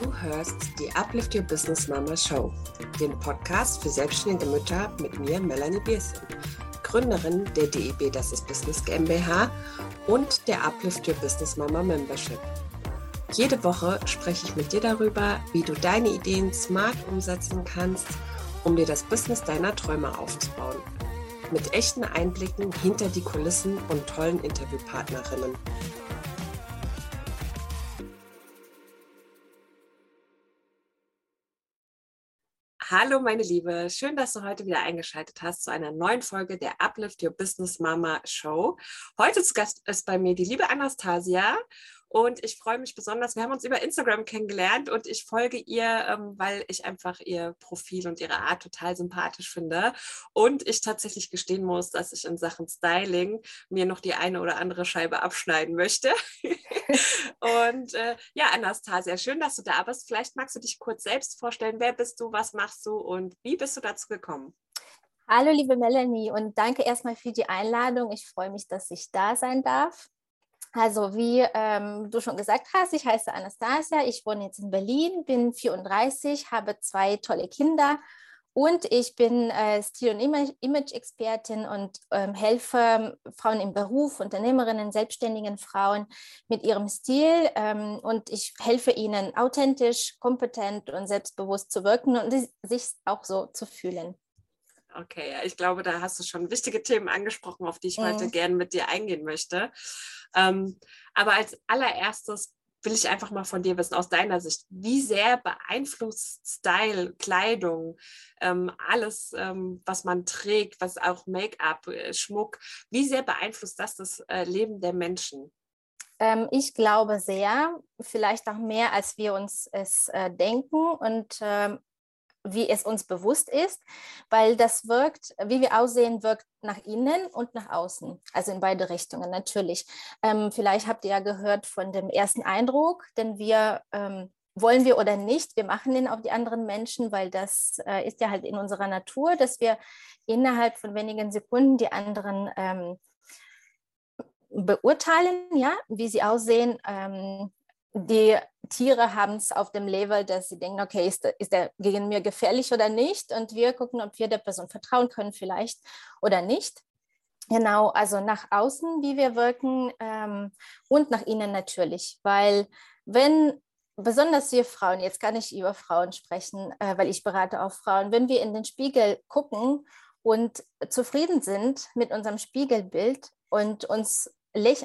Du hörst die Uplift Your Business Mama Show, den Podcast für selbstständige Mütter mit mir, Melanie Biersen, Gründerin der DEB Das ist Business GmbH und der Uplift Your Business Mama Membership. Jede Woche spreche ich mit dir darüber, wie du deine Ideen smart umsetzen kannst, um dir das Business deiner Träume aufzubauen. Mit echten Einblicken hinter die Kulissen und tollen Interviewpartnerinnen. Hallo meine Liebe, schön, dass du heute wieder eingeschaltet hast zu einer neuen Folge der Uplift Your Business Mama Show. Heute zu Gast ist bei mir die liebe Anastasia und ich freue mich besonders. Wir haben uns über Instagram kennengelernt und ich folge ihr, ähm, weil ich einfach ihr Profil und ihre Art total sympathisch finde. Und ich tatsächlich gestehen muss, dass ich in Sachen Styling mir noch die eine oder andere Scheibe abschneiden möchte. und äh, ja, Anastasia, schön, dass du da bist. Vielleicht magst du dich kurz selbst vorstellen. Wer bist du? Was machst du? Und wie bist du dazu gekommen? Hallo, liebe Melanie, und danke erstmal für die Einladung. Ich freue mich, dass ich da sein darf. Also wie ähm, du schon gesagt hast, ich heiße Anastasia, ich wohne jetzt in Berlin, bin 34, habe zwei tolle Kinder und ich bin äh, Stil- und Image-Expertin und ähm, helfe Frauen im Beruf, Unternehmerinnen, selbstständigen Frauen mit ihrem Stil ähm, und ich helfe ihnen authentisch, kompetent und selbstbewusst zu wirken und sich auch so zu fühlen. Okay, ich glaube, da hast du schon wichtige Themen angesprochen, auf die ich mhm. heute gerne mit dir eingehen möchte. Ähm, aber als allererstes will ich einfach mal von dir wissen, aus deiner Sicht, wie sehr beeinflusst Style, Kleidung, ähm, alles, ähm, was man trägt, was auch Make-up, äh, Schmuck, wie sehr beeinflusst das das äh, Leben der Menschen? Ähm, ich glaube sehr, vielleicht auch mehr, als wir uns es äh, denken. Und ähm, wie es uns bewusst ist, weil das wirkt, wie wir aussehen, wirkt nach innen und nach außen, also in beide Richtungen natürlich. Ähm, vielleicht habt ihr ja gehört von dem ersten Eindruck, denn wir ähm, wollen wir oder nicht, wir machen den auf die anderen Menschen, weil das äh, ist ja halt in unserer Natur, dass wir innerhalb von wenigen Sekunden die anderen ähm, beurteilen, ja, wie sie aussehen, ähm, die Tiere haben es auf dem Level, dass sie denken, okay, ist, ist der gegen mir gefährlich oder nicht? Und wir gucken, ob wir der Person vertrauen können vielleicht oder nicht. Genau, also nach außen, wie wir wirken ähm, und nach innen natürlich, weil wenn besonders wir Frauen, jetzt kann ich über Frauen sprechen, äh, weil ich berate auch Frauen, wenn wir in den Spiegel gucken und zufrieden sind mit unserem Spiegelbild und uns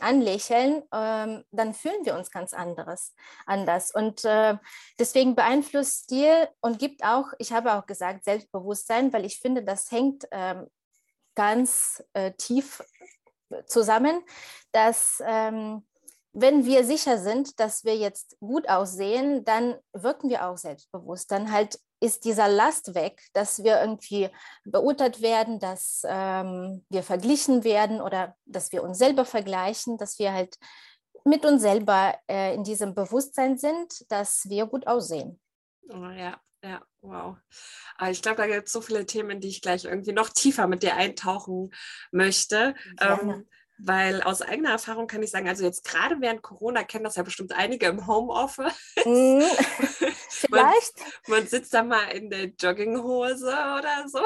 anlächeln, ähm, dann fühlen wir uns ganz anderes, anders. Und äh, deswegen beeinflusst Stil und gibt auch, ich habe auch gesagt, Selbstbewusstsein, weil ich finde, das hängt ähm, ganz äh, tief zusammen, dass ähm, wenn wir sicher sind, dass wir jetzt gut aussehen, dann wirken wir auch selbstbewusst. Dann halt ist dieser Last weg, dass wir irgendwie beurteilt werden, dass ähm, wir verglichen werden oder dass wir uns selber vergleichen, dass wir halt mit uns selber äh, in diesem Bewusstsein sind, dass wir gut aussehen. Oh, ja, ja, wow. Aber ich glaube, da gibt es so viele Themen, die ich gleich irgendwie noch tiefer mit dir eintauchen möchte. Ähm, weil aus eigener Erfahrung kann ich sagen, also jetzt gerade während Corona kennen das ja bestimmt einige im Homeoffice. Mm, vielleicht. Man, man, sitzt da mal in der Jogginghose oder so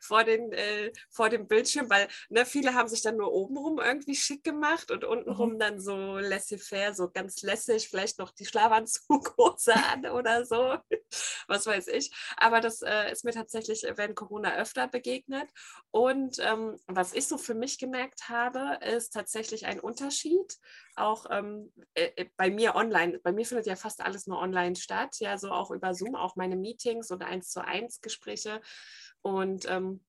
vor, den, äh, vor dem Bildschirm, weil ne, viele haben sich dann nur obenrum irgendwie schick gemacht und untenrum mhm. dann so laissez-faire, so ganz lässig, vielleicht noch die Schlafanzughose an oder so, was weiß ich. Aber das äh, ist mir tatsächlich während Corona öfter begegnet. Und ähm, was ich so für mich gemerkt habe, ist tatsächlich ein Unterschied, auch ähm, äh, äh bei mir online. Bei mir findet ja fast alles nur online statt, ja, so auch über Zoom, auch meine Meetings oder eins zu eins Gespräche. Und ähm,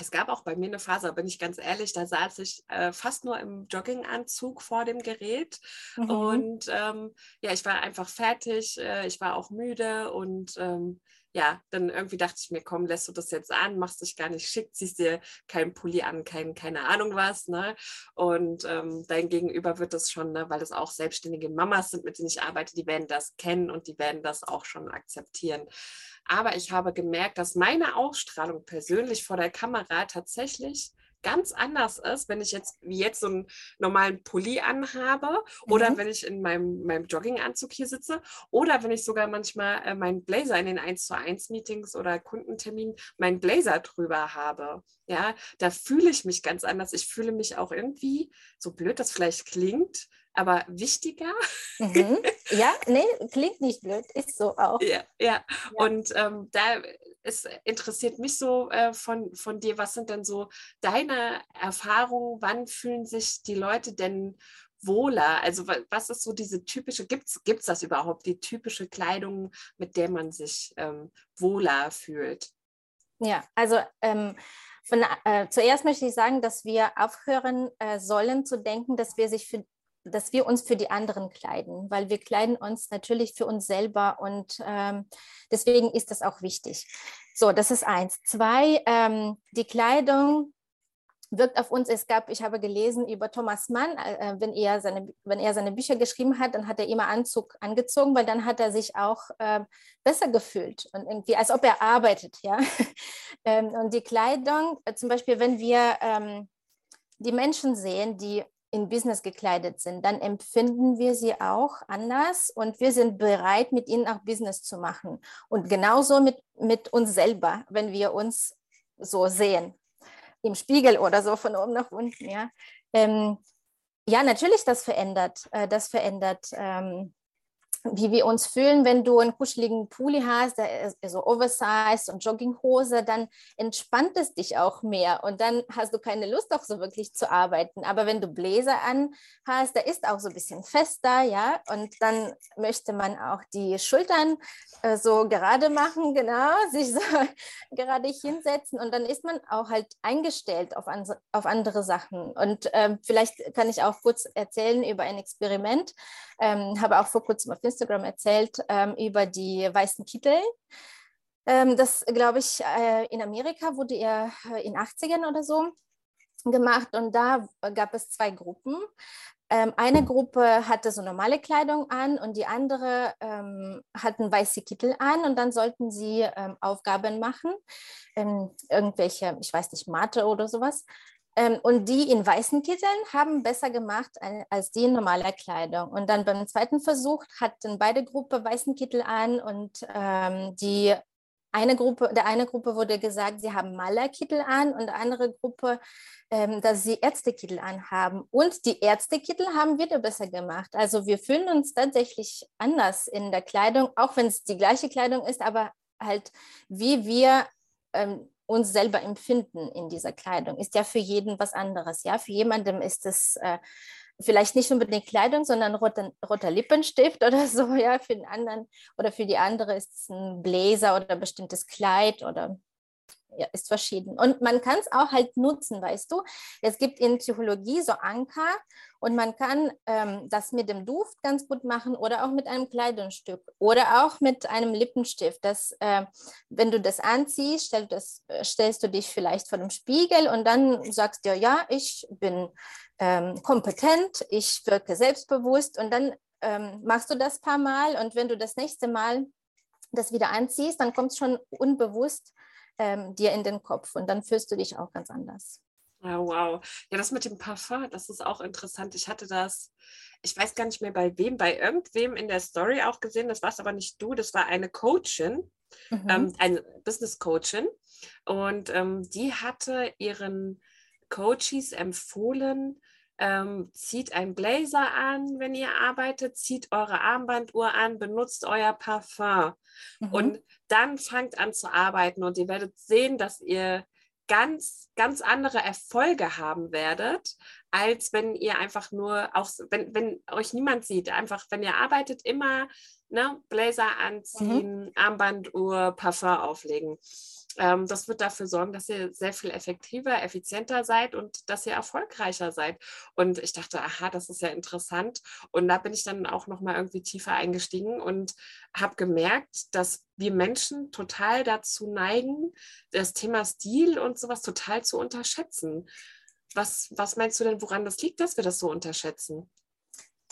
es gab auch bei mir eine Phase, bin ich ganz ehrlich, da saß ich äh, fast nur im Jogginganzug vor dem Gerät. Mhm. Und ähm, ja, ich war einfach fertig, äh, ich war auch müde und ähm, ja, dann irgendwie dachte ich mir, komm, lässt du das jetzt an, machst dich gar nicht schick, ziehst dir keinen Pulli an, kein, keine Ahnung was, ne? Und ähm, dein Gegenüber wird das schon, ne, weil das auch selbstständige Mamas sind, mit denen ich arbeite, die werden das kennen und die werden das auch schon akzeptieren. Aber ich habe gemerkt, dass meine Ausstrahlung persönlich vor der Kamera tatsächlich ganz anders ist, wenn ich jetzt wie jetzt so einen normalen Pulli anhabe oder mhm. wenn ich in meinem, meinem Jogginganzug hier sitze oder wenn ich sogar manchmal äh, meinen Blazer in den 1 zu 1 Meetings oder Kundenterminen meinen Blazer drüber habe. Ja, da fühle ich mich ganz anders. Ich fühle mich auch irgendwie, so blöd das vielleicht klingt, aber wichtiger. Mhm. Ja, nee, klingt nicht blöd, ist so auch. Ja, ja. ja. und ähm, da es interessiert mich so äh, von, von dir, was sind denn so deine Erfahrungen, wann fühlen sich die Leute denn wohler? Also was ist so diese typische, gibt es das überhaupt, die typische Kleidung, mit der man sich ähm, wohler fühlt? Ja, also ähm, von, äh, zuerst möchte ich sagen, dass wir aufhören äh, sollen zu denken, dass wir sich für dass wir uns für die anderen kleiden, weil wir kleiden uns natürlich für uns selber und ähm, deswegen ist das auch wichtig. So, das ist eins. Zwei, ähm, die Kleidung wirkt auf uns. Es gab, ich habe gelesen über Thomas Mann, äh, wenn, er seine, wenn er seine Bücher geschrieben hat, dann hat er immer Anzug angezogen, weil dann hat er sich auch äh, besser gefühlt und irgendwie, als ob er arbeitet, ja. ähm, und die Kleidung, äh, zum Beispiel, wenn wir ähm, die Menschen sehen, die in Business gekleidet sind, dann empfinden wir sie auch anders und wir sind bereit, mit ihnen auch Business zu machen. Und genauso mit, mit uns selber, wenn wir uns so sehen, im Spiegel oder so von oben nach unten. Ja, ähm, ja natürlich, das verändert, äh, das verändert ähm, wie wir uns fühlen, wenn du einen kuscheligen Pulli hast, der ist so oversized und Jogginghose, dann entspannt es dich auch mehr und dann hast du keine Lust auch so wirklich zu arbeiten. Aber wenn du Bläser an hast, der ist auch so ein bisschen fester, ja, und dann möchte man auch die Schultern äh, so gerade machen, genau, sich so gerade hinsetzen und dann ist man auch halt eingestellt auf, an, auf andere Sachen. Und ähm, vielleicht kann ich auch kurz erzählen über ein Experiment. Ähm, habe auch vor kurzem auf Instagram erzählt ähm, über die weißen Kittel. Ähm, das, glaube ich, äh, in Amerika wurde er äh, in 80ern oder so gemacht und da gab es zwei Gruppen. Ähm, eine Gruppe hatte so normale Kleidung an und die andere ähm, hatten weiße Kittel an und dann sollten sie ähm, Aufgaben machen, irgendwelche, ich weiß nicht, Mathe oder sowas. Ähm, und die in weißen Kitteln haben besser gemacht als die in normaler Kleidung. Und dann beim zweiten Versuch hatten beide Gruppen weißen Kittel an und ähm, die eine Gruppe, der eine Gruppe wurde gesagt, sie haben Malerkittel an und die andere Gruppe, ähm, dass sie Ärztekittel anhaben. Und die Ärztekittel haben wieder besser gemacht. Also wir fühlen uns tatsächlich anders in der Kleidung, auch wenn es die gleiche Kleidung ist, aber halt wie wir ähm, uns selber empfinden in dieser Kleidung, ist ja für jeden was anderes. Ja, für jemandem ist es äh, vielleicht nicht unbedingt Kleidung, sondern roter, roter Lippenstift oder so. Ja, für den anderen oder für die andere ist es ein Bläser oder ein bestimmtes Kleid oder ist verschieden. Und man kann es auch halt nutzen, weißt du. Es gibt in Psychologie so Anker und man kann ähm, das mit dem Duft ganz gut machen oder auch mit einem Kleidungsstück oder auch mit einem Lippenstift. Das, äh, wenn du das anziehst, stell das, äh, stellst du dich vielleicht vor dem Spiegel und dann sagst du, ja, ich bin ähm, kompetent, ich wirke selbstbewusst und dann ähm, machst du das paar Mal und wenn du das nächste Mal das wieder anziehst, dann kommt es schon unbewusst ähm, dir in den Kopf und dann fühlst du dich auch ganz anders. Ja, wow. Ja, das mit dem Parfum, das ist auch interessant. Ich hatte das, ich weiß gar nicht mehr bei wem, bei irgendwem in der Story auch gesehen. Das war es aber nicht du, das war eine Coachin, mhm. ähm, eine Business Coachin. Und ähm, die hatte ihren Coaches empfohlen, ähm, zieht ein Blazer an, wenn ihr arbeitet, zieht eure Armbanduhr an, benutzt euer Parfum mhm. und dann fangt an zu arbeiten und ihr werdet sehen, dass ihr ganz, ganz andere Erfolge haben werdet, als wenn ihr einfach nur, auch wenn, wenn euch niemand sieht, einfach wenn ihr arbeitet, immer ne, Blazer mhm. anziehen, mhm. Armbanduhr, Parfum auflegen ähm, das wird dafür sorgen, dass ihr sehr viel effektiver, effizienter seid und dass ihr erfolgreicher seid. Und ich dachte, aha, das ist ja interessant. Und da bin ich dann auch nochmal irgendwie tiefer eingestiegen und habe gemerkt, dass wir Menschen total dazu neigen, das Thema Stil und sowas total zu unterschätzen. Was, was meinst du denn, woran das liegt, dass wir das so unterschätzen?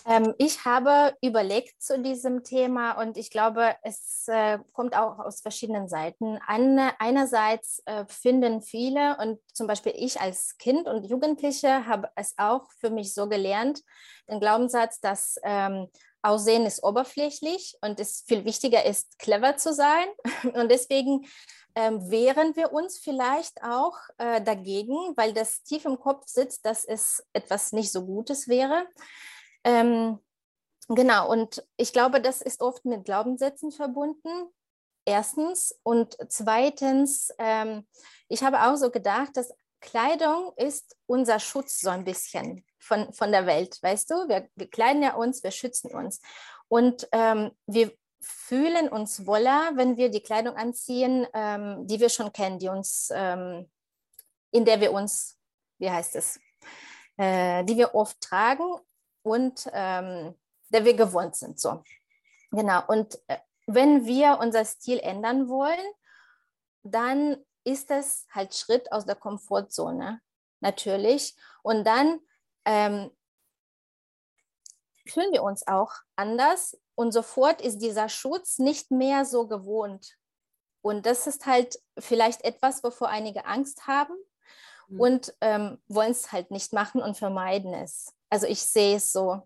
Ähm, ich habe überlegt zu diesem Thema und ich glaube, es äh, kommt auch aus verschiedenen Seiten. Eine, einerseits äh, finden viele und zum Beispiel ich als Kind und Jugendliche habe es auch für mich so gelernt, den Glaubenssatz, dass ähm, Aussehen ist oberflächlich und es viel wichtiger ist, clever zu sein. Und deswegen ähm, wehren wir uns vielleicht auch äh, dagegen, weil das tief im Kopf sitzt, dass es etwas nicht so Gutes wäre. Ähm, genau, und ich glaube, das ist oft mit Glaubenssätzen verbunden. Erstens. Und zweitens, ähm, ich habe auch so gedacht, dass Kleidung ist unser Schutz so ein bisschen von, von der Welt, weißt du? Wir, wir kleiden ja uns, wir schützen uns. Und ähm, wir fühlen uns wohler, wenn wir die Kleidung anziehen, ähm, die wir schon kennen, die uns, ähm, in der wir uns, wie heißt es, äh, die wir oft tragen und ähm, der wir gewohnt sind. So. Genau. Und äh, wenn wir unser Stil ändern wollen, dann ist es halt Schritt aus der Komfortzone, natürlich. Und dann ähm, fühlen wir uns auch anders und sofort ist dieser Schutz nicht mehr so gewohnt. Und das ist halt vielleicht etwas, wovor einige Angst haben. Und ähm, wollen es halt nicht machen und vermeiden es. Also ich sehe es so.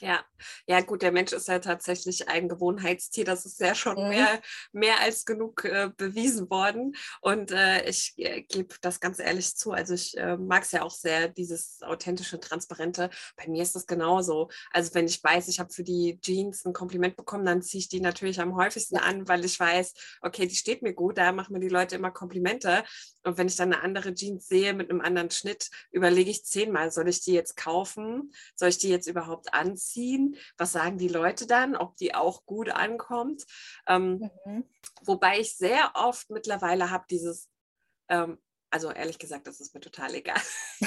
Ja, ja gut, der Mensch ist ja tatsächlich ein Gewohnheitstier. Das ist ja schon mhm. mehr, mehr als genug äh, bewiesen worden. Und äh, ich äh, gebe das ganz ehrlich zu. Also ich äh, mag es ja auch sehr, dieses authentische, transparente. Bei mir ist das genauso. Also wenn ich weiß, ich habe für die Jeans ein Kompliment bekommen, dann ziehe ich die natürlich am häufigsten an, weil ich weiß, okay, die steht mir gut, da machen mir die Leute immer Komplimente. Und wenn ich dann eine andere Jeans sehe mit einem anderen Schnitt, überlege ich zehnmal, soll ich die jetzt kaufen? Soll ich die jetzt überhaupt anziehen? Anziehen? Was sagen die Leute dann, ob die auch gut ankommt? Ähm, mhm. Wobei ich sehr oft mittlerweile habe dieses, ähm, also ehrlich gesagt, das ist mir total egal.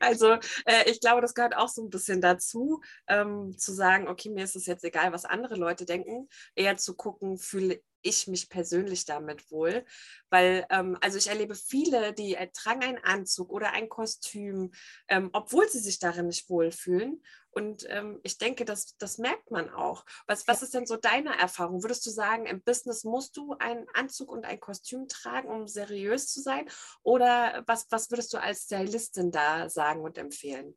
also äh, ich glaube, das gehört auch so ein bisschen dazu, ähm, zu sagen, okay, mir ist es jetzt egal, was andere Leute denken, eher zu gucken, fühle ich mich persönlich damit wohl, weil ähm, also ich erlebe viele, die äh, tragen einen Anzug oder ein Kostüm, ähm, obwohl sie sich darin nicht wohlfühlen. Und ähm, ich denke, das, das merkt man auch. Was, was ist denn so deine Erfahrung? Würdest du sagen, im Business musst du einen Anzug und ein Kostüm tragen, um seriös zu sein? Oder was, was würdest du als Stylistin da sagen und empfehlen?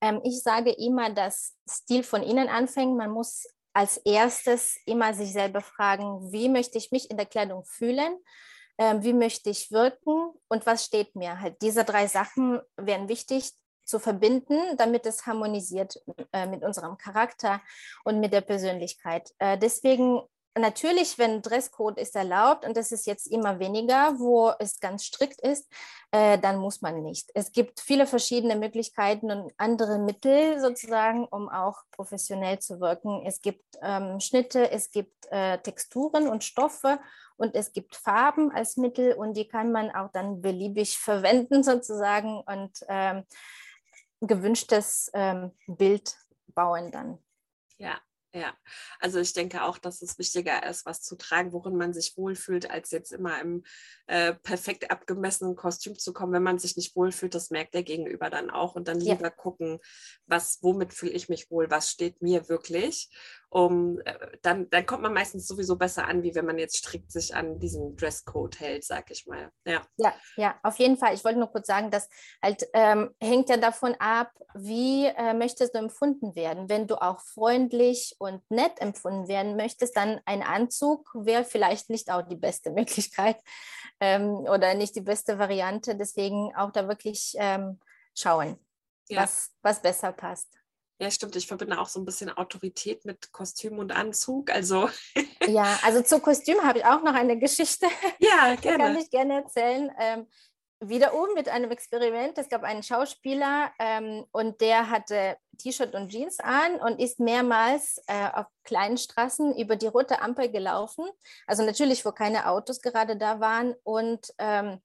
Ähm, ich sage immer, dass Stil von innen anfängt. Man muss als erstes immer sich selber fragen, wie möchte ich mich in der Kleidung fühlen, ähm, wie möchte ich wirken und was steht mir. Halt diese drei Sachen wären wichtig zu verbinden, damit es harmonisiert äh, mit unserem Charakter und mit der Persönlichkeit. Äh, deswegen natürlich, wenn Dresscode ist erlaubt und das ist jetzt immer weniger, wo es ganz strikt ist, äh, dann muss man nicht. Es gibt viele verschiedene Möglichkeiten und andere Mittel sozusagen, um auch professionell zu wirken. Es gibt ähm, Schnitte, es gibt äh, Texturen und Stoffe und es gibt Farben als Mittel und die kann man auch dann beliebig verwenden sozusagen und ähm, gewünschtes ähm, Bild bauen dann. Ja, ja, also ich denke auch, dass es wichtiger ist, was zu tragen, worin man sich wohlfühlt, als jetzt immer im äh, perfekt abgemessenen Kostüm zu kommen. Wenn man sich nicht wohlfühlt, das merkt der Gegenüber dann auch und dann lieber ja. gucken, was, womit fühle ich mich wohl, was steht mir wirklich um, äh, dann, dann kommt man meistens sowieso besser an, wie wenn man jetzt strikt sich an diesen Dresscode hält, sag ich mal. Ja, ja, ja auf jeden Fall. Ich wollte nur kurz sagen, das halt ähm, hängt ja davon ab, wie äh, möchtest du empfunden werden. Wenn du auch freundlich und nett empfunden werden möchtest, dann ein Anzug wäre vielleicht nicht auch die beste Möglichkeit ähm, oder nicht die beste Variante. Deswegen auch da wirklich ähm, schauen, ja. was, was besser passt. Ja, stimmt. Ich verbinde auch so ein bisschen Autorität mit Kostüm und Anzug. Also. ja, also zu Kostüm habe ich auch noch eine Geschichte. Ja, gerne. kann ich gerne erzählen. Ähm, wiederum mit einem Experiment. Es gab einen Schauspieler ähm, und der hatte T-Shirt und Jeans an und ist mehrmals äh, auf kleinen Straßen über die rote Ampel gelaufen. Also natürlich, wo keine Autos gerade da waren. Und ähm,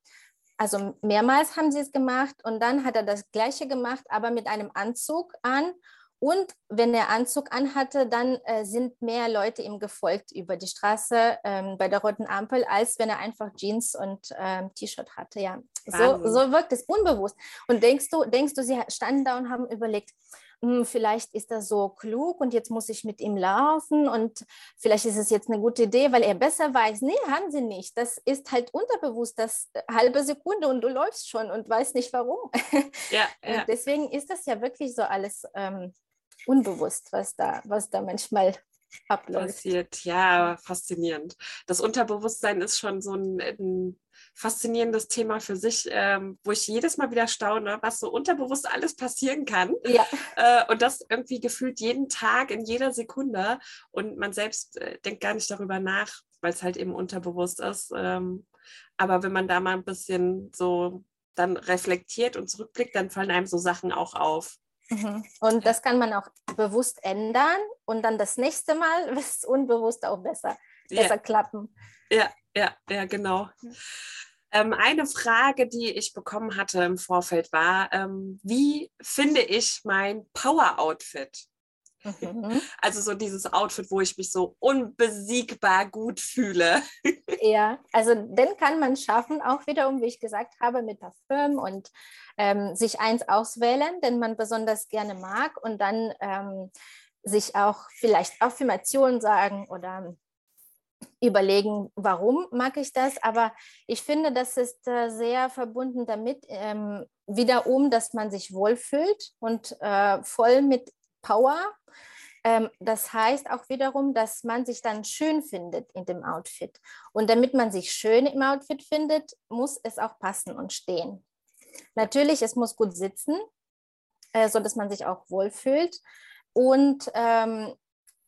also mehrmals haben sie es gemacht und dann hat er das gleiche gemacht, aber mit einem Anzug an und wenn er Anzug anhatte, dann äh, sind mehr Leute ihm gefolgt über die Straße ähm, bei der roten Ampel, als wenn er einfach Jeans und ähm, T-Shirt hatte. Ja, so, so wirkt es unbewusst. Und denkst du, denkst du, sie standen da und haben überlegt, hm, vielleicht ist er so klug und jetzt muss ich mit ihm laufen und vielleicht ist es jetzt eine gute Idee, weil er besser weiß. Nee, haben sie nicht. Das ist halt unterbewusst, das halbe Sekunde und du läufst schon und weißt nicht warum. Ja, ja. deswegen ist das ja wirklich so alles ähm, unbewusst, was da, was da manchmal abläuft. Passiert, ja, faszinierend. Das Unterbewusstsein ist schon so ein, ein faszinierendes Thema für sich, ähm, wo ich jedes Mal wieder staune, was so unterbewusst alles passieren kann. Ja. Äh, und das irgendwie gefühlt jeden Tag, in jeder Sekunde. Und man selbst äh, denkt gar nicht darüber nach, weil es halt eben unterbewusst ist. Ähm, aber wenn man da mal ein bisschen so dann reflektiert und zurückblickt, dann fallen einem so Sachen auch auf. Mhm. Und das kann man auch bewusst ändern und dann das nächste Mal wird es unbewusst auch besser, besser ja. klappen. Ja, ja, ja, genau. Ähm, eine Frage, die ich bekommen hatte im Vorfeld war, ähm, wie finde ich mein Power-Outfit? Mhm. Also so dieses Outfit, wo ich mich so unbesiegbar gut fühle. Ja, also den kann man schaffen, auch wiederum, wie ich gesagt habe, mit Parfüm und ähm, sich eins auswählen, den man besonders gerne mag und dann ähm, sich auch vielleicht Affirmationen sagen oder überlegen, warum mag ich das. Aber ich finde, das ist äh, sehr verbunden damit, ähm, wiederum, dass man sich wohlfühlt und äh, voll mit Power. Ähm, das heißt auch wiederum, dass man sich dann schön findet in dem Outfit. Und damit man sich schön im Outfit findet, muss es auch passen und stehen. Natürlich, es muss gut sitzen, äh, sodass man sich auch wohlfühlt. Und ähm,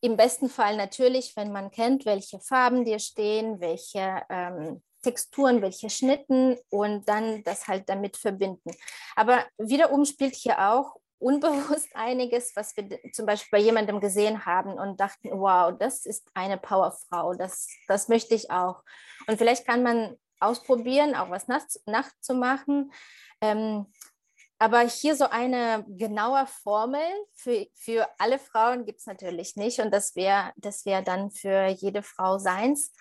im besten Fall natürlich, wenn man kennt, welche Farben dir stehen, welche ähm, Texturen, welche Schnitten und dann das halt damit verbinden. Aber wiederum spielt hier auch unbewusst einiges, was wir zum Beispiel bei jemandem gesehen haben und dachten, wow, das ist eine Powerfrau, das, das möchte ich auch. Und vielleicht kann man ausprobieren, auch was nachts, nachts. Ähm, aber hier so eine genaue Formel für, für alle Frauen gibt es natürlich nicht. Und das wäre das wär dann für jede Frau seins.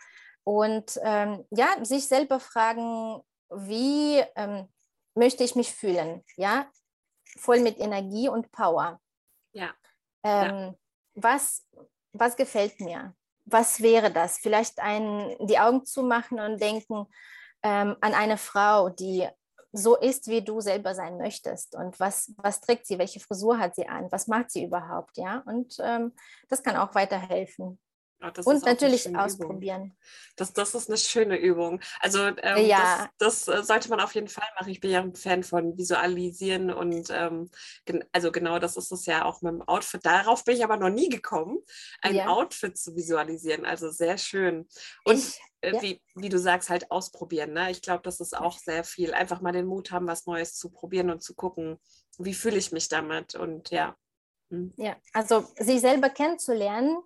Und ähm, ja, sich selber fragen, wie ähm, möchte ich mich fühlen? Ja, voll mit Energie und Power. Ja. Ähm, ja. Was, was gefällt mir? Was wäre das? Vielleicht ein, die Augen zumachen und denken ähm, an eine Frau, die so ist, wie du selber sein möchtest. Und was, was trägt sie, welche Frisur hat sie an, was macht sie überhaupt, ja? Und ähm, das kann auch weiterhelfen. Ja, und natürlich ausprobieren. Das, das ist eine schöne Übung. Also ähm, ja. das, das, äh, sollte man auf jeden Fall machen. Ich bin ja ein Fan von Visualisieren und ähm, gen also genau das ist es ja auch mit dem Outfit. Darauf bin ich aber noch nie gekommen, ein ja. Outfit zu visualisieren. Also sehr schön. Und ich, äh, ja. wie, wie du sagst, halt ausprobieren. Ne? Ich glaube, das ist auch sehr viel. Einfach mal den Mut haben, was Neues zu probieren und zu gucken, wie fühle ich mich damit. Und ja. Hm. Ja, also sich selber kennenzulernen,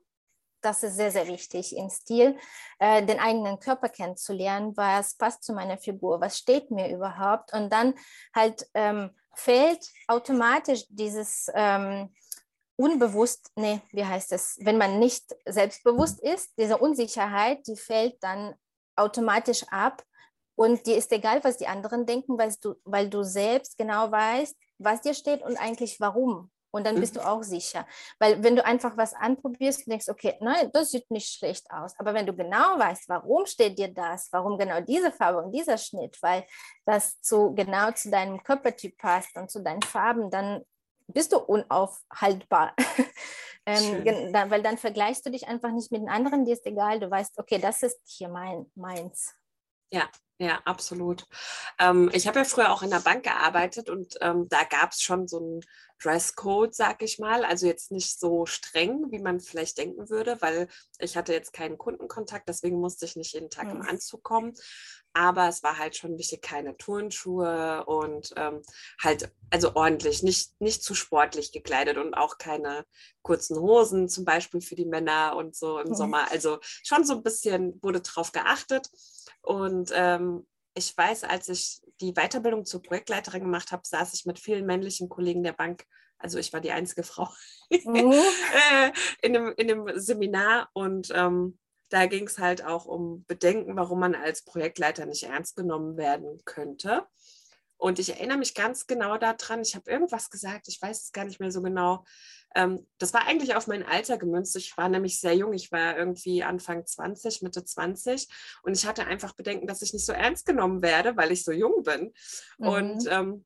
das ist sehr, sehr wichtig im Stil, äh, den eigenen Körper kennenzulernen, was passt zu meiner Figur, was steht mir überhaupt. Und dann halt ähm, fällt automatisch dieses ähm, unbewusst, nee, wie heißt es, wenn man nicht selbstbewusst ist, diese Unsicherheit, die fällt dann automatisch ab. Und dir ist egal, was die anderen denken, weil du, weil du selbst genau weißt, was dir steht und eigentlich warum. Und dann bist mhm. du auch sicher. Weil wenn du einfach was anprobierst denkst, okay, nein, das sieht nicht schlecht aus. Aber wenn du genau weißt, warum steht dir das, warum genau diese Farbe und dieser Schnitt, weil das zu, genau zu deinem Körpertyp passt und zu deinen Farben, dann bist du unaufhaltbar. ähm, dann, weil dann vergleichst du dich einfach nicht mit den anderen, dir ist egal, du weißt, okay, das ist hier mein, meins. Ja, ja, absolut. Ähm, ich habe ja früher auch in der Bank gearbeitet und ähm, da gab es schon so einen Dresscode, sag ich mal. Also jetzt nicht so streng, wie man vielleicht denken würde, weil ich hatte jetzt keinen Kundenkontakt, deswegen musste ich nicht jeden Tag mhm. im Anzug kommen. Aber es war halt schon wichtig, keine Turnschuhe und ähm, halt, also ordentlich, nicht, nicht zu sportlich gekleidet und auch keine kurzen Hosen, zum Beispiel für die Männer und so im mhm. Sommer. Also schon so ein bisschen wurde drauf geachtet. Und ähm, ich weiß, als ich die Weiterbildung zur Projektleiterin gemacht habe, saß ich mit vielen männlichen Kollegen der Bank. Also ich war die einzige Frau mhm. Äh, in, dem, in dem Seminar und ähm, da ging es halt auch um Bedenken, warum man als Projektleiter nicht ernst genommen werden könnte. Und ich erinnere mich ganz genau daran, ich habe irgendwas gesagt, ich weiß es gar nicht mehr so genau. Ähm, das war eigentlich auf mein Alter gemünzt. Ich war nämlich sehr jung, ich war irgendwie Anfang 20, Mitte 20 und ich hatte einfach Bedenken, dass ich nicht so ernst genommen werde, weil ich so jung bin. Mhm. Und ähm,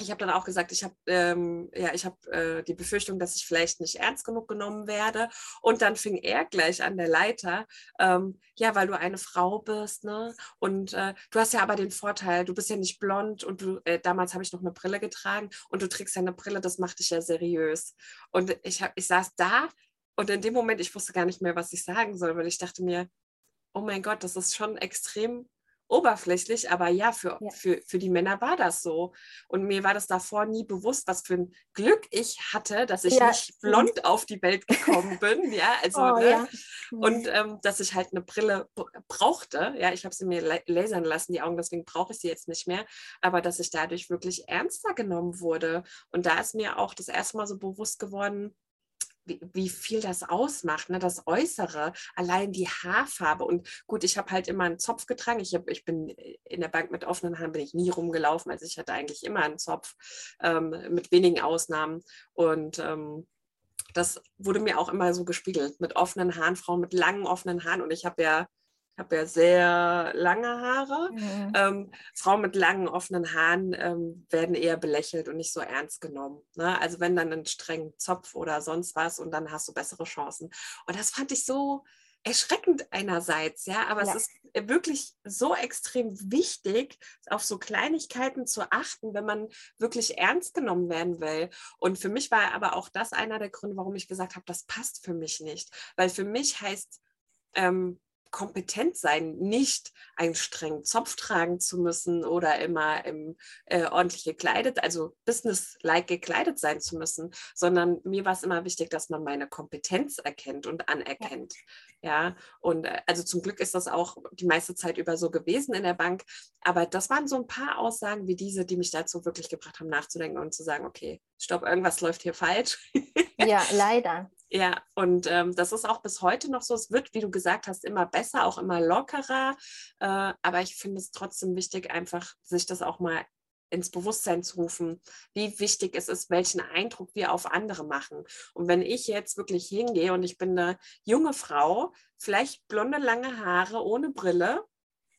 ich habe dann auch gesagt, ich habe ähm, ja, ich habe äh, die Befürchtung, dass ich vielleicht nicht ernst genug genommen werde. Und dann fing er gleich an der Leiter, ähm, ja, weil du eine Frau bist, ne? Und äh, du hast ja aber den Vorteil, du bist ja nicht blond und du, äh, damals habe ich noch eine Brille getragen und du trägst ja eine Brille, das macht dich ja seriös. Und ich habe, ich saß da und in dem Moment, ich wusste gar nicht mehr, was ich sagen soll, weil ich dachte mir, oh mein Gott, das ist schon extrem oberflächlich, aber ja für, ja. Für, für die Männer war das so. Und mir war das davor nie bewusst, was für ein Glück ich hatte, dass ich ja. nicht blond auf die Welt gekommen bin. ja, also, oh, ne? ja. Und ähm, dass ich halt eine Brille brauchte. Ja, ich habe sie mir lasern lassen, die Augen, deswegen brauche ich sie jetzt nicht mehr. Aber dass ich dadurch wirklich ernster genommen wurde. Und da ist mir auch das erste Mal so bewusst geworden, wie, wie viel das ausmacht, ne? das Äußere, allein die Haarfarbe. Und gut, ich habe halt immer einen Zopf getragen. Ich, hab, ich bin in der Bank mit offenen Haaren bin ich nie rumgelaufen. Also ich hatte eigentlich immer einen Zopf ähm, mit wenigen Ausnahmen. Und ähm, das wurde mir auch immer so gespiegelt mit offenen Haaren, Frauen mit langen offenen Haaren. Und ich habe ja habe ja sehr lange Haare. Mhm. Ähm, Frauen mit langen, offenen Haaren ähm, werden eher belächelt und nicht so ernst genommen. Ne? Also wenn dann einen strengen Zopf oder sonst was und dann hast du bessere Chancen. Und das fand ich so erschreckend einerseits, ja, aber ja. es ist wirklich so extrem wichtig, auf so Kleinigkeiten zu achten, wenn man wirklich ernst genommen werden will. Und für mich war aber auch das einer der Gründe, warum ich gesagt habe, das passt für mich nicht. Weil für mich heißt ähm, kompetent sein, nicht einen strengen Zopf tragen zu müssen oder immer im, äh, ordentlich gekleidet, also business-like gekleidet sein zu müssen, sondern mir war es immer wichtig, dass man meine Kompetenz erkennt und anerkennt. Ja, und äh, also zum Glück ist das auch die meiste Zeit über so gewesen in der Bank. Aber das waren so ein paar Aussagen wie diese, die mich dazu wirklich gebracht haben, nachzudenken und zu sagen, okay, stopp, irgendwas läuft hier falsch. Ja, leider. Ja, und ähm, das ist auch bis heute noch so. Es wird, wie du gesagt hast, immer besser, auch immer lockerer. Äh, aber ich finde es trotzdem wichtig, einfach sich das auch mal ins Bewusstsein zu rufen, wie wichtig es ist, welchen Eindruck wir auf andere machen. Und wenn ich jetzt wirklich hingehe und ich bin eine junge Frau, vielleicht blonde, lange Haare, ohne Brille,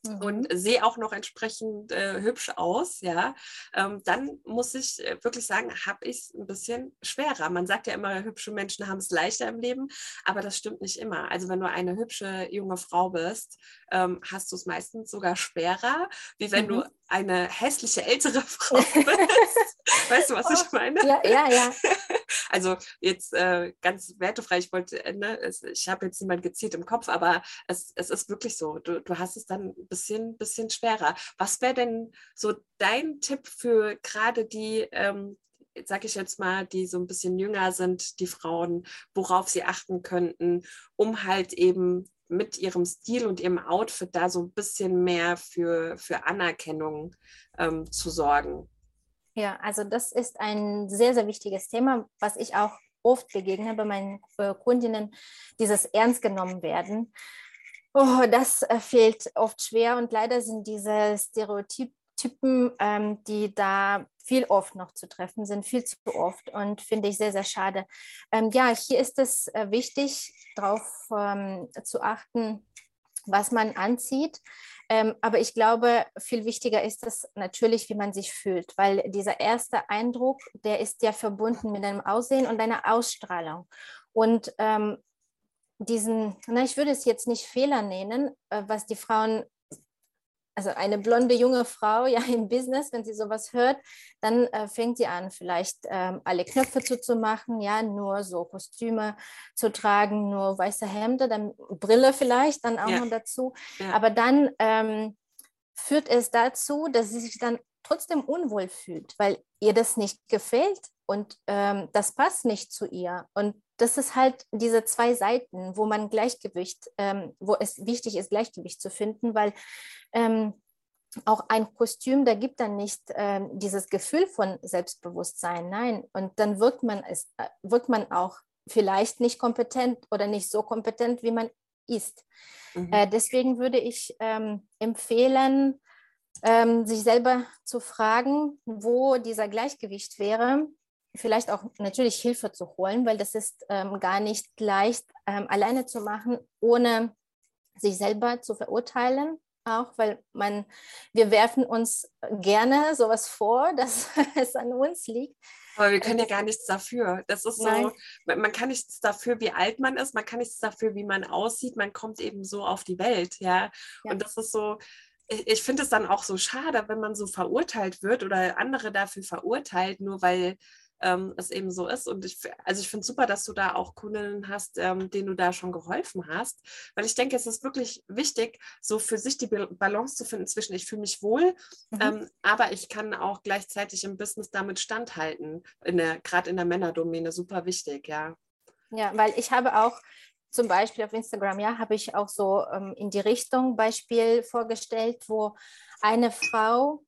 mhm. und sehe auch noch entsprechend äh, hübsch aus, ja, ähm, dann muss ich äh, wirklich sagen, habe ich es ein bisschen schwerer. Man sagt ja immer, hübsche Menschen haben es leichter im Leben, aber das stimmt nicht immer. Also wenn du eine hübsche junge Frau bist, ähm, hast du es meistens sogar schwerer, wie wenn mhm. du eine hässliche ältere Frau bist. weißt du, was ich oh, meine? Ja, ja, ja. Also jetzt äh, ganz wertefrei, ich wollte, äh, ne, es, ich habe jetzt niemand gezielt im Kopf, aber es, es ist wirklich so, du, du hast es dann ein bisschen, bisschen schwerer. Was wäre denn so dein Tipp für gerade die, ähm, sag ich jetzt mal, die so ein bisschen jünger sind, die Frauen, worauf sie achten könnten, um halt eben mit ihrem Stil und ihrem Outfit da so ein bisschen mehr für, für Anerkennung ähm, zu sorgen. Ja, also das ist ein sehr, sehr wichtiges Thema, was ich auch oft begegne bei meinen äh, Kundinnen, dieses ernst genommen werden. Oh, das äh, fehlt oft schwer und leider sind diese Stereotypen, ähm, die da viel oft noch zu treffen sind, viel zu oft und finde ich sehr, sehr schade. Ähm, ja, hier ist es äh, wichtig, darauf ähm, zu achten, was man anzieht. Ähm, aber ich glaube, viel wichtiger ist es natürlich, wie man sich fühlt, weil dieser erste Eindruck, der ist ja verbunden mit deinem Aussehen und deiner Ausstrahlung. Und ähm, diesen, na, ich würde es jetzt nicht Fehler nennen, äh, was die Frauen also eine blonde junge Frau ja im Business, wenn sie sowas hört, dann äh, fängt sie an, vielleicht ähm, alle Knöpfe zuzumachen, ja, nur so Kostüme zu tragen, nur weiße Hemden, dann Brille vielleicht dann auch ja. noch dazu. Ja. Aber dann ähm, führt es dazu, dass sie sich dann trotzdem unwohl fühlt, weil ihr das nicht gefällt und ähm, das passt nicht zu ihr. Und das ist halt diese zwei Seiten, wo man Gleichgewicht, ähm, wo es wichtig ist, Gleichgewicht zu finden, weil ähm, auch ein Kostüm, da gibt dann nicht ähm, dieses Gefühl von Selbstbewusstsein, nein. Und dann wirkt man es, äh, wirkt man auch vielleicht nicht kompetent oder nicht so kompetent, wie man ist. Mhm. Äh, deswegen würde ich ähm, empfehlen, ähm, sich selber zu fragen, wo dieser Gleichgewicht wäre, vielleicht auch natürlich Hilfe zu holen, weil das ist ähm, gar nicht leicht ähm, alleine zu machen, ohne sich selber zu verurteilen. Auch weil man, wir werfen uns gerne sowas vor, dass es an uns liegt. Aber wir können ja gar nichts dafür. Das ist so, Nein. man kann nichts dafür, wie alt man ist, man kann nichts dafür, wie man aussieht, man kommt eben so auf die Welt, ja. ja. Und das ist so, ich, ich finde es dann auch so schade, wenn man so verurteilt wird oder andere dafür verurteilt, nur weil ähm, es eben so ist. Und ich, also ich finde es super, dass du da auch Kundinnen hast, ähm, denen du da schon geholfen hast, weil ich denke, es ist wirklich wichtig, so für sich die Balance zu finden zwischen, ich fühle mich wohl, mhm. ähm, aber ich kann auch gleichzeitig im Business damit standhalten, gerade in der Männerdomäne, super wichtig, ja. Ja, weil ich habe auch zum Beispiel auf Instagram, ja, habe ich auch so ähm, in die Richtung Beispiel vorgestellt, wo eine Frau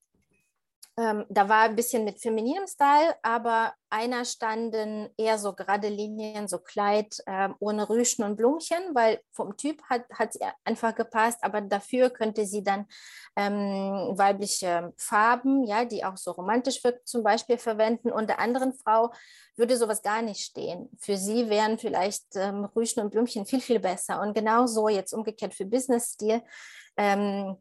ähm, da war ein bisschen mit femininem Style, aber einer standen eher so gerade Linien, so Kleid äh, ohne Rüschen und Blumchen, weil vom Typ hat es einfach gepasst, aber dafür könnte sie dann ähm, weibliche Farben, ja, die auch so romantisch wirkt, zum Beispiel verwenden. Und der anderen Frau würde sowas gar nicht stehen. Für sie wären vielleicht ähm, Rüschen und Blümchen viel, viel besser. Und genauso jetzt umgekehrt für Business-Stil. Ähm,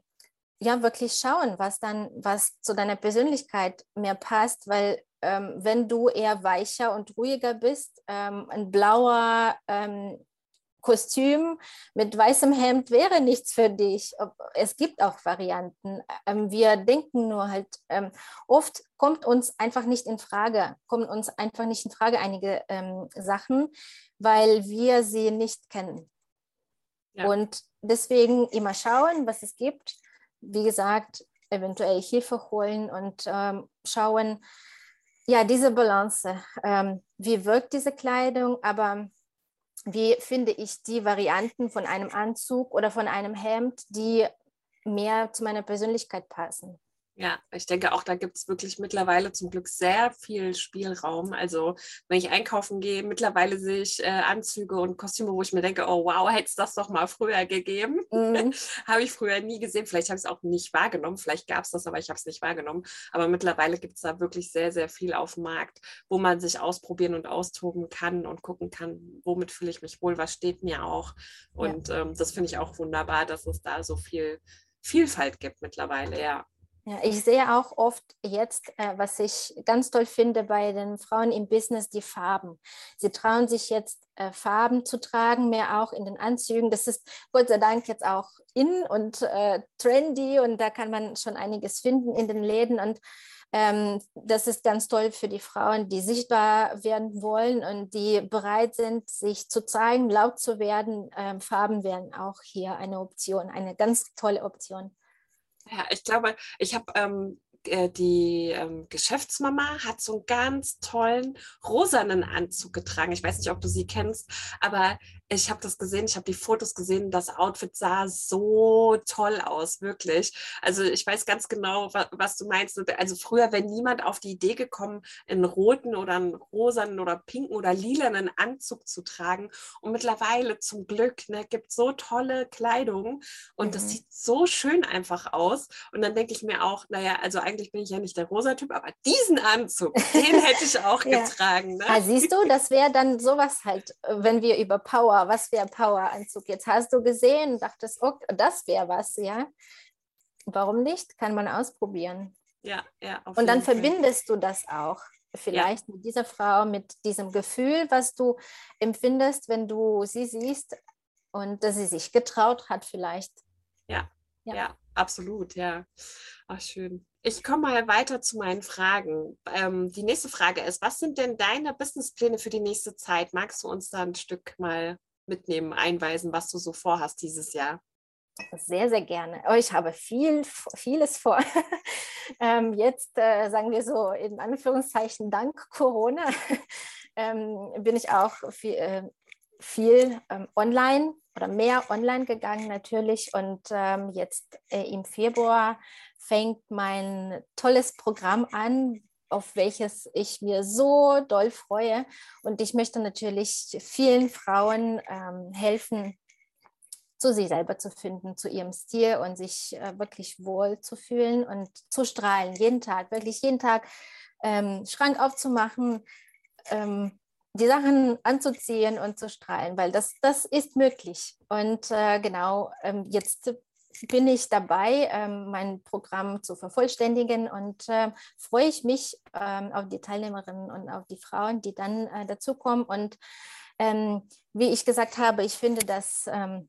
ja wirklich schauen, was dann, was zu deiner Persönlichkeit mehr passt, weil ähm, wenn du eher weicher und ruhiger bist, ähm, ein blauer ähm, Kostüm mit weißem Hemd wäre nichts für dich. Es gibt auch Varianten. Ähm, wir denken nur halt, ähm, oft kommt uns einfach nicht in Frage, kommen uns einfach nicht in Frage einige ähm, Sachen, weil wir sie nicht kennen. Ja. Und deswegen immer schauen, was es gibt wie gesagt, eventuell Hilfe holen und ähm, schauen, ja, diese Balance, ähm, wie wirkt diese Kleidung, aber wie finde ich die Varianten von einem Anzug oder von einem Hemd, die mehr zu meiner Persönlichkeit passen. Ja, ich denke auch, da gibt es wirklich mittlerweile zum Glück sehr viel Spielraum. Also wenn ich einkaufen gehe, mittlerweile sehe ich äh, Anzüge und Kostüme, wo ich mir denke, oh wow, hätte es das doch mal früher gegeben. Mhm. habe ich früher nie gesehen. Vielleicht habe ich es auch nicht wahrgenommen. Vielleicht gab es das, aber ich habe es nicht wahrgenommen. Aber mittlerweile gibt es da wirklich sehr, sehr viel auf dem Markt, wo man sich ausprobieren und austoben kann und gucken kann, womit fühle ich mich wohl, was steht mir auch. Und ja. ähm, das finde ich auch wunderbar, dass es da so viel Vielfalt gibt mittlerweile, ja. Ja, ich sehe auch oft jetzt, äh, was ich ganz toll finde bei den Frauen im Business, die Farben. Sie trauen sich jetzt äh, Farben zu tragen, mehr auch in den Anzügen. Das ist Gott sei Dank jetzt auch in und äh, trendy und da kann man schon einiges finden in den Läden und ähm, das ist ganz toll für die Frauen, die sichtbar werden wollen und die bereit sind, sich zu zeigen, laut zu werden. Ähm, Farben wären auch hier eine Option, eine ganz tolle Option. Ja, ich glaube, ich habe ähm, äh, die ähm, Geschäftsmama hat so einen ganz tollen rosanen Anzug getragen. Ich weiß nicht, ob du sie kennst, aber ich habe das gesehen, ich habe die Fotos gesehen, das Outfit sah so toll aus, wirklich. Also ich weiß ganz genau, was, was du meinst. Also früher wäre niemand auf die Idee gekommen, einen roten oder einen rosanen oder pinken oder lilanen Anzug zu tragen. Und mittlerweile zum Glück ne, gibt so tolle Kleidung und mhm. das sieht so schön einfach aus. Und dann denke ich mir auch, naja, also eigentlich bin ich ja nicht der rosa Typ, aber diesen Anzug, den hätte ich auch ja. getragen. Ne? Ah, siehst du, das wäre dann sowas halt, wenn wir über Power Power, was wäre Power-Anzug? Jetzt hast du gesehen dachtest, oh, das wäre was, ja. Warum nicht? Kann man ausprobieren. Ja, ja. und dann verbindest du das auch vielleicht ja. mit dieser Frau, mit diesem Gefühl, was du empfindest, wenn du sie siehst und dass sie sich getraut hat vielleicht. Ja, ja, ja absolut, ja. Ach, schön. Ich komme mal weiter zu meinen Fragen. Ähm, die nächste Frage ist, was sind denn deine Businesspläne für die nächste Zeit? Magst du uns da ein Stück mal mitnehmen, einweisen, was du so vorhast dieses Jahr? Sehr, sehr gerne. Oh, ich habe viel, vieles vor. ähm, jetzt äh, sagen wir so in Anführungszeichen dank Corona ähm, bin ich auch viel, äh, viel ähm, online oder mehr online gegangen natürlich. Und ähm, jetzt äh, im Februar fängt mein tolles Programm an, auf welches ich mir so doll freue. Und ich möchte natürlich vielen Frauen ähm, helfen, zu sich selber zu finden, zu ihrem Stil und sich äh, wirklich wohl zu fühlen und zu strahlen, jeden Tag, wirklich jeden Tag ähm, Schrank aufzumachen, ähm, die Sachen anzuziehen und zu strahlen, weil das, das ist möglich. Und äh, genau, ähm, jetzt bin ich dabei, ähm, mein Programm zu vervollständigen und äh, freue ich mich ähm, auf die Teilnehmerinnen und auf die Frauen, die dann äh, dazukommen. Und ähm, wie ich gesagt habe, ich finde, dass ähm,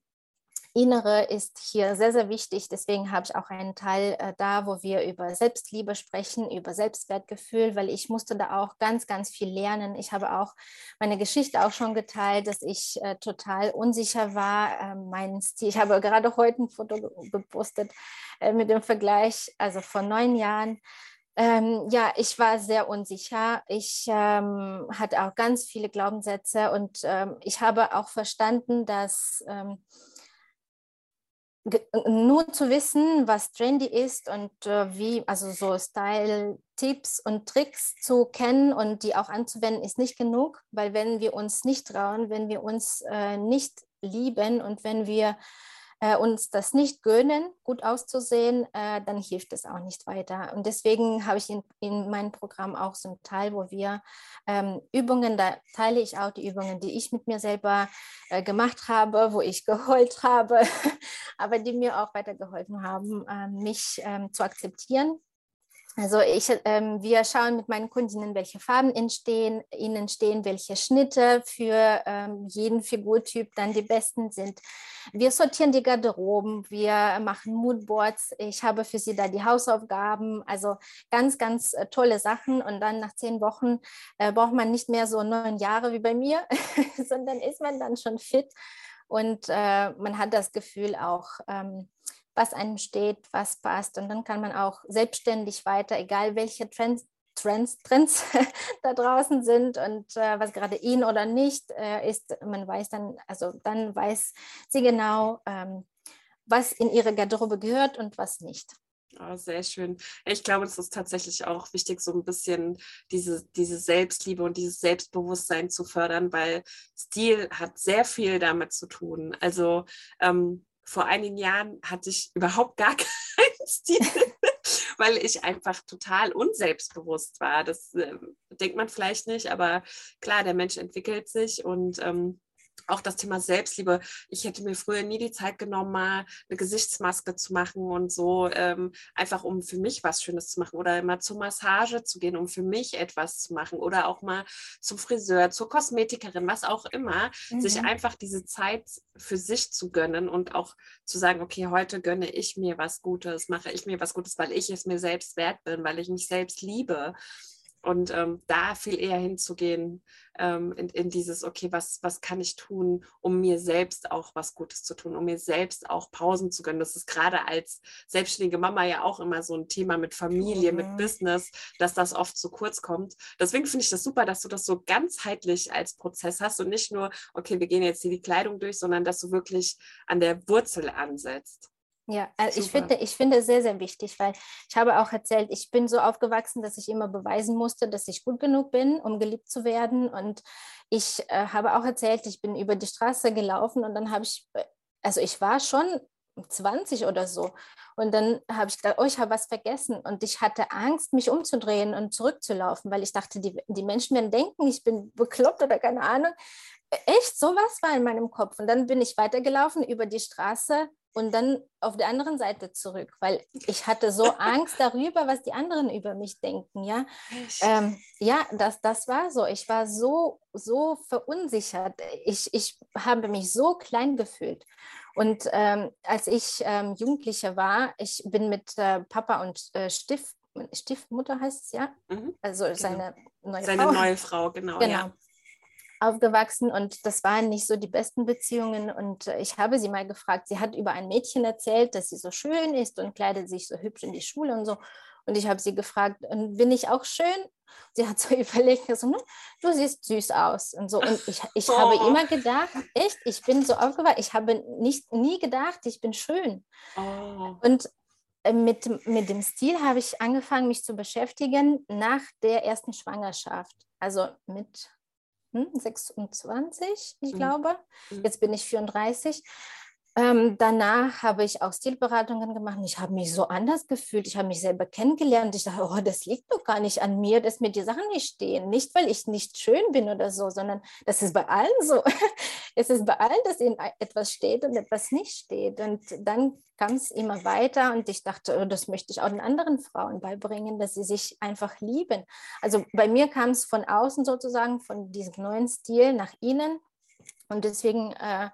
Innere ist hier sehr, sehr wichtig. Deswegen habe ich auch einen Teil äh, da, wo wir über Selbstliebe sprechen, über Selbstwertgefühl, weil ich musste da auch ganz, ganz viel lernen. Ich habe auch meine Geschichte auch schon geteilt, dass ich äh, total unsicher war. Äh, mein Stil, ich habe gerade heute ein Foto gepostet äh, mit dem Vergleich, also vor neun Jahren. Ähm, ja, ich war sehr unsicher. Ich ähm, hatte auch ganz viele Glaubenssätze und ähm, ich habe auch verstanden, dass ähm, nur zu wissen, was trendy ist und äh, wie, also so Style-Tipps und Tricks zu kennen und die auch anzuwenden, ist nicht genug, weil wenn wir uns nicht trauen, wenn wir uns äh, nicht lieben und wenn wir äh, uns das nicht gönnen, gut auszusehen, äh, dann hilft es auch nicht weiter. Und deswegen habe ich in, in meinem Programm auch so einen Teil, wo wir ähm, Übungen, da teile ich auch die Übungen, die ich mit mir selber äh, gemacht habe, wo ich geheult habe, aber die mir auch weitergeholfen haben, ähm, mich ähm, zu akzeptieren also ich, ähm, wir schauen mit meinen Kundinnen, welche Farben entstehen, ihnen stehen, welche Schnitte für ähm, jeden Figurtyp dann die besten sind. Wir sortieren die Garderoben, wir machen Moodboards. Ich habe für sie da die Hausaufgaben, also ganz, ganz äh, tolle Sachen. Und dann nach zehn Wochen äh, braucht man nicht mehr so neun Jahre wie bei mir, sondern ist man dann schon fit und äh, man hat das Gefühl auch, ähm, was einem steht, was passt. Und dann kann man auch selbstständig weiter, egal welche Trends, Trends, Trends da draußen sind und äh, was gerade ihn oder nicht äh, ist, man weiß dann, also dann weiß sie genau, ähm, was in ihre Garderobe gehört und was nicht. Oh, sehr schön. Ich glaube, es ist tatsächlich auch wichtig, so ein bisschen diese, diese Selbstliebe und dieses Selbstbewusstsein zu fördern, weil Stil hat sehr viel damit zu tun. Also ähm, vor einigen Jahren hatte ich überhaupt gar keinen Stil, weil ich einfach total unselbstbewusst war. Das äh, denkt man vielleicht nicht, aber klar, der Mensch entwickelt sich und ähm, auch das Thema Selbstliebe. Ich hätte mir früher nie die Zeit genommen, mal eine Gesichtsmaske zu machen und so, ähm, einfach um für mich was Schönes zu machen oder mal zur Massage zu gehen, um für mich etwas zu machen oder auch mal zum Friseur, zur Kosmetikerin, was auch immer, mhm. sich einfach diese Zeit für sich zu gönnen und auch zu sagen, okay, heute gönne ich mir was Gutes, mache ich mir was Gutes, weil ich es mir selbst wert bin, weil ich mich selbst liebe. Und ähm, da viel eher hinzugehen ähm, in, in, dieses, okay, was, was kann ich tun, um mir selbst auch was Gutes zu tun, um mir selbst auch Pausen zu gönnen. Das ist gerade als selbstständige Mama ja auch immer so ein Thema mit Familie, mhm. mit Business, dass das oft zu kurz kommt. Deswegen finde ich das super, dass du das so ganzheitlich als Prozess hast und nicht nur, okay, wir gehen jetzt hier die Kleidung durch, sondern dass du wirklich an der Wurzel ansetzt. Ja, also ich finde, ich finde sehr, sehr wichtig, weil ich habe auch erzählt, ich bin so aufgewachsen, dass ich immer beweisen musste, dass ich gut genug bin, um geliebt zu werden. Und ich äh, habe auch erzählt, ich bin über die Straße gelaufen und dann habe ich, äh, also ich war schon 20 oder so. Und dann habe ich gedacht, oh, ich habe was vergessen. Und ich hatte Angst, mich umzudrehen und zurückzulaufen, weil ich dachte, die, die Menschen werden denken, ich bin bekloppt oder keine Ahnung. Echt, sowas war in meinem Kopf. Und dann bin ich weitergelaufen über die Straße und dann auf der anderen Seite zurück, weil ich hatte so Angst darüber, was die anderen über mich denken, ja. Ähm, ja, das, das war so. Ich war so, so verunsichert. Ich, ich habe mich so klein gefühlt. Und ähm, als ich ähm, Jugendliche war, ich bin mit äh, Papa und äh, Stift, Stiefmutter heißt es ja, mhm, also genau. seine neue seine Frau. Seine neue Frau, genau. genau. Ja aufgewachsen und das waren nicht so die besten Beziehungen. Und äh, ich habe sie mal gefragt, sie hat über ein Mädchen erzählt, dass sie so schön ist und kleidet sich so hübsch in die Schule und so. Und ich habe sie gefragt, bin ich auch schön? Sie hat so überlegt, so, ne, du siehst süß aus und so. Und ich, ich oh. habe immer gedacht, echt, ich bin so aufgewacht, ich habe nicht, nie gedacht, ich bin schön. Oh. Und äh, mit, mit dem Stil habe ich angefangen, mich zu beschäftigen nach der ersten Schwangerschaft. Also mit 26, hm, ich mhm. glaube. Mhm. Jetzt bin ich 34. ähm, danach habe ich auch Stilberatungen gemacht ich habe mich so anders gefühlt. Ich habe mich selber kennengelernt. Ich dachte, oh, das liegt doch gar nicht an mir, dass mir die Sachen nicht stehen. Nicht, weil ich nicht schön bin oder so, sondern das ist bei allen so. es ist bei allen, dass ihnen etwas steht und etwas nicht steht. Und dann kam es immer weiter und ich dachte, oh, das möchte ich auch den anderen Frauen beibringen, dass sie sich einfach lieben. Also bei mir kam es von außen sozusagen, von diesem neuen Stil nach innen. Und deswegen äh,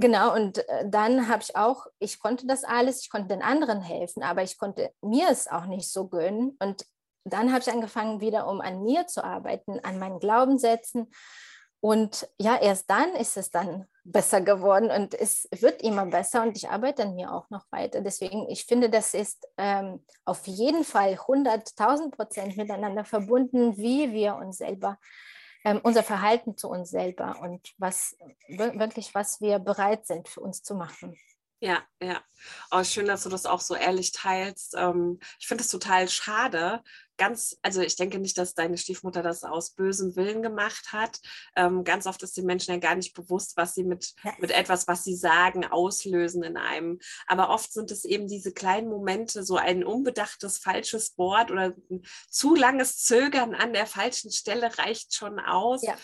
Genau, und äh, dann habe ich auch, ich konnte das alles, ich konnte den anderen helfen, aber ich konnte mir es auch nicht so gönnen. Und dann habe ich angefangen, wieder um an mir zu arbeiten, an meinen Glaubenssätzen. Und ja, erst dann ist es dann besser geworden und es wird immer besser und ich arbeite an mir auch noch weiter. Deswegen, ich finde, das ist ähm, auf jeden Fall 100.000 Prozent miteinander verbunden, wie wir uns selber ähm, unser Verhalten zu uns selber und was wirklich, was wir bereit sind für uns zu machen. Ja, ja. Oh, schön, dass du das auch so ehrlich teilst. Ähm, ich finde es total schade. Ganz, also ich denke nicht, dass deine Stiefmutter das aus bösem Willen gemacht hat. Ähm, ganz oft ist den Menschen ja gar nicht bewusst, was sie mit, mit etwas, was sie sagen, auslösen in einem. Aber oft sind es eben diese kleinen Momente, so ein unbedachtes falsches Wort oder ein zu langes Zögern an der falschen Stelle reicht schon aus. Ja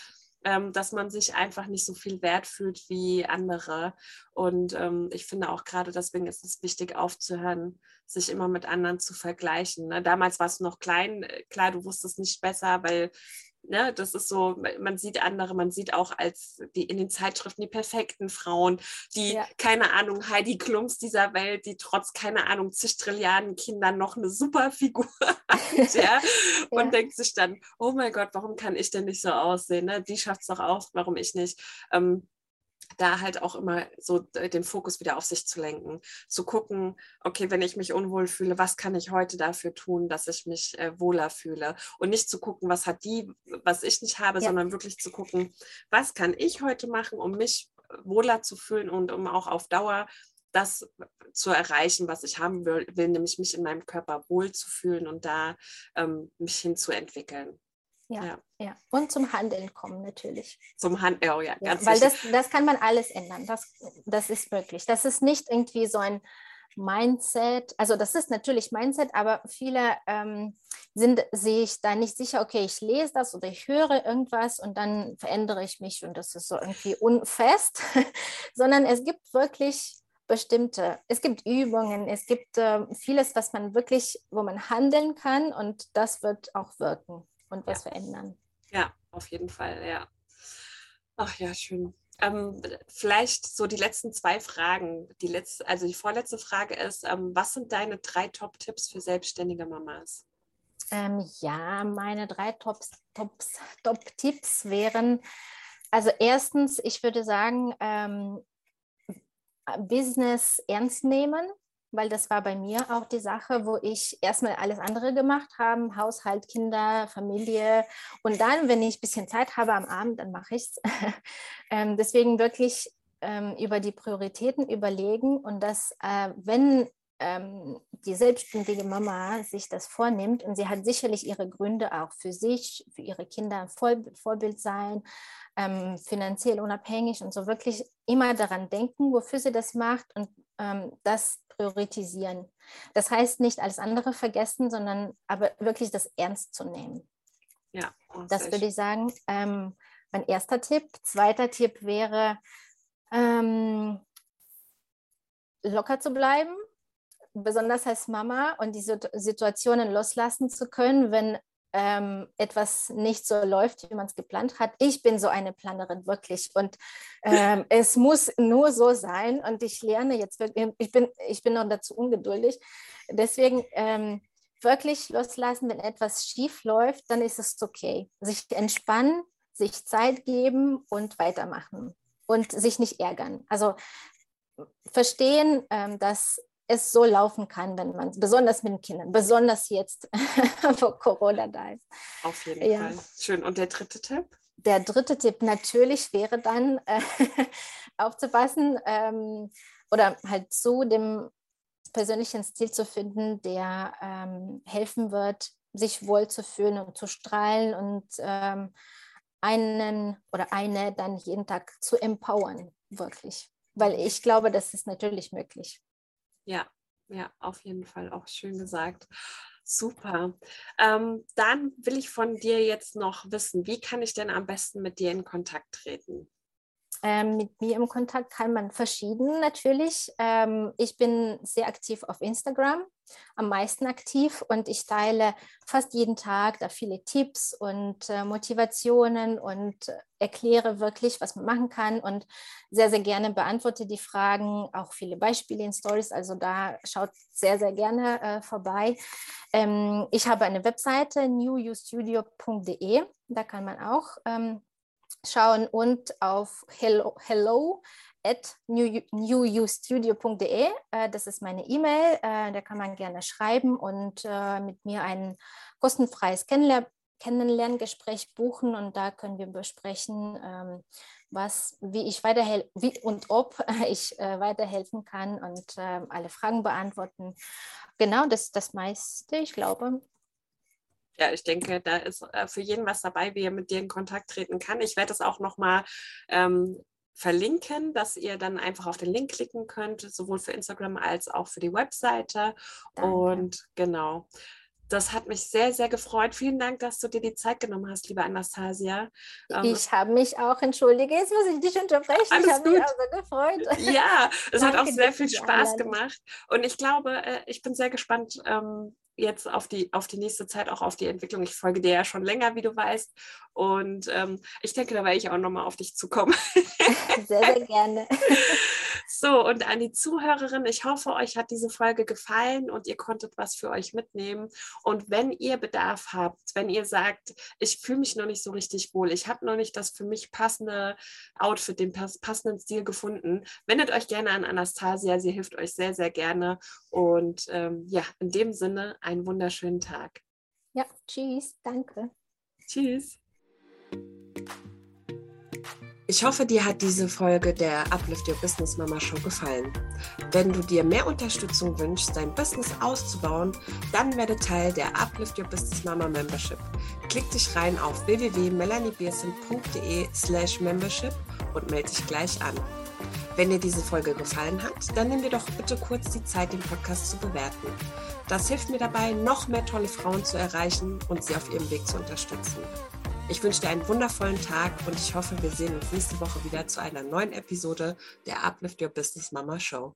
ähm, dass man sich einfach nicht so viel wert fühlt wie andere. Und ähm, ich finde auch gerade deswegen ist es wichtig aufzuhören, sich immer mit anderen zu vergleichen. Ne? Damals warst du noch klein, äh, klar, du wusstest nicht besser, weil Ne, das ist so, man sieht andere, man sieht auch als die in den Zeitschriften die perfekten Frauen, die, ja. keine Ahnung, Heidi Klums dieser Welt, die trotz, keine Ahnung, zig Trilliarden Kindern noch eine super Figur hat, ja? und ja. denkt sich dann, oh mein Gott, warum kann ich denn nicht so aussehen? Ne? Die schafft es doch auch, warum ich nicht? Ähm, da halt auch immer so den Fokus wieder auf sich zu lenken, zu gucken, okay, wenn ich mich unwohl fühle, was kann ich heute dafür tun, dass ich mich äh, wohler fühle und nicht zu gucken, was hat die, was ich nicht habe, ja. sondern wirklich zu gucken, was kann ich heute machen, um mich wohler zu fühlen und um auch auf Dauer das zu erreichen, was ich haben will, will nämlich mich in meinem Körper wohl zu fühlen und da ähm, mich hinzuentwickeln. Ja, ja, ja. Und zum Handeln kommen natürlich. Zum Handeln, oh ja, ganz ja, Weil das, das kann man alles ändern. Das, das ist möglich. Das ist nicht irgendwie so ein Mindset. Also das ist natürlich Mindset, aber viele ähm, sind sich da nicht sicher, okay, ich lese das oder ich höre irgendwas und dann verändere ich mich und das ist so irgendwie unfest, sondern es gibt wirklich bestimmte, es gibt Übungen, es gibt äh, vieles, was man wirklich, wo man handeln kann und das wird auch wirken und was ja. verändern. Ja, auf jeden Fall, ja. Ach ja, schön. Ähm, vielleicht so die letzten zwei Fragen. Die letzte, also die vorletzte Frage ist, ähm, was sind deine drei Top-Tipps für selbstständige Mamas? Ähm, ja, meine drei Top-Tipps Top wären, also erstens, ich würde sagen, ähm, Business ernst nehmen weil das war bei mir auch die Sache, wo ich erstmal alles andere gemacht habe, Haushalt, Kinder, Familie und dann, wenn ich ein bisschen Zeit habe am Abend, dann mache ich es. ähm, deswegen wirklich ähm, über die Prioritäten überlegen und dass, äh, wenn ähm, die selbstständige Mama sich das vornimmt und sie hat sicherlich ihre Gründe auch für sich, für ihre Kinder ein Vorbild sein, ähm, finanziell unabhängig und so wirklich immer daran denken, wofür sie das macht und ähm, das priorisieren. Das heißt nicht alles andere vergessen, sondern aber wirklich das ernst zu nehmen. Ja, das würde ich sagen. Ähm, mein erster Tipp. Zweiter Tipp wäre, ähm, locker zu bleiben, besonders als Mama und die Situationen loslassen zu können, wenn ähm, etwas nicht so läuft, wie man es geplant hat. Ich bin so eine Planerin, wirklich. Und ähm, es muss nur so sein. Und ich lerne jetzt wirklich, ich bin, ich bin noch dazu ungeduldig. Deswegen ähm, wirklich loslassen, wenn etwas schief läuft, dann ist es okay. Sich entspannen, sich Zeit geben und weitermachen und sich nicht ärgern. Also verstehen, ähm, dass es so laufen kann, wenn man, besonders mit den Kindern, besonders jetzt, wo Corona da ist. Auf jeden ja. Fall. Schön. Und der dritte Tipp? Der dritte Tipp natürlich wäre dann äh, aufzupassen ähm, oder halt so dem persönlichen Stil zu finden, der ähm, helfen wird, sich wohl zu fühlen und zu strahlen und ähm, einen oder eine dann jeden Tag zu empowern, wirklich. weil ich glaube, das ist natürlich möglich. Ja, ja, auf jeden Fall auch schön gesagt. Super. Ähm, dann will ich von dir jetzt noch wissen, wie kann ich denn am besten mit dir in Kontakt treten? Ähm, mit mir im Kontakt kann man verschieden natürlich. Ähm, ich bin sehr aktiv auf Instagram, am meisten aktiv und ich teile fast jeden Tag da viele Tipps und äh, Motivationen und erkläre wirklich, was man machen kann und sehr, sehr gerne beantworte die Fragen, auch viele Beispiele in Stories. Also da schaut sehr, sehr gerne äh, vorbei. Ähm, ich habe eine Webseite newyoustudio.de, da kann man auch ähm, schauen und auf hello, hello at newyoustudio.de. Äh, das ist meine E-Mail. Äh, da kann man gerne schreiben und äh, mit mir ein kostenfreies Kennenler Kennenlerngespräch buchen und da können wir besprechen, ähm, was, wie ich weiterhelfen, wie und ob ich weiterhelfen kann und ähm, alle Fragen beantworten. Genau, das ist das meiste, ich glaube ja, ich denke, da ist äh, für jeden was dabei, wie er mit dir in Kontakt treten kann. Ich werde das auch nochmal ähm, verlinken, dass ihr dann einfach auf den Link klicken könnt, sowohl für Instagram als auch für die Webseite. Danke. Und genau. Das hat mich sehr, sehr gefreut. Vielen Dank, dass du dir die Zeit genommen hast, liebe Anastasia. Ähm, ich habe mich auch entschuldigt. Jetzt muss ich dich unterbrechen. Alles ich habe mich auch so gefreut. Ja, es hat auch sehr viel Spaß gemacht. Und ich glaube, äh, ich bin sehr gespannt, ähm, jetzt auf die, auf die nächste Zeit auch auf die Entwicklung. Ich folge dir ja schon länger, wie du weißt. Und ähm, ich denke, da werde ich auch nochmal auf dich zukommen. Sehr, sehr gerne. So, und an die Zuhörerin, ich hoffe, euch hat diese Folge gefallen und ihr konntet was für euch mitnehmen. Und wenn ihr Bedarf habt, wenn ihr sagt, ich fühle mich noch nicht so richtig wohl, ich habe noch nicht das für mich passende Outfit, den passenden Stil gefunden, wendet euch gerne an Anastasia. Sie hilft euch sehr, sehr gerne. Und ähm, ja, in dem Sinne, einen wunderschönen Tag. Ja, tschüss, danke. Tschüss. Ich hoffe, dir hat diese Folge der Uplift Your Business Mama Show gefallen. Wenn du dir mehr Unterstützung wünschst, dein Business auszubauen, dann werde Teil der Uplift Your Business Mama Membership. Klick dich rein auf www.melaniebiersen.de slash membership und melde dich gleich an. Wenn dir diese Folge gefallen hat, dann nimm dir doch bitte kurz die Zeit, den Podcast zu bewerten. Das hilft mir dabei, noch mehr tolle Frauen zu erreichen und sie auf ihrem Weg zu unterstützen. Ich wünsche dir einen wundervollen Tag und ich hoffe, wir sehen uns nächste Woche wieder zu einer neuen Episode der Uplift Your Business Mama Show.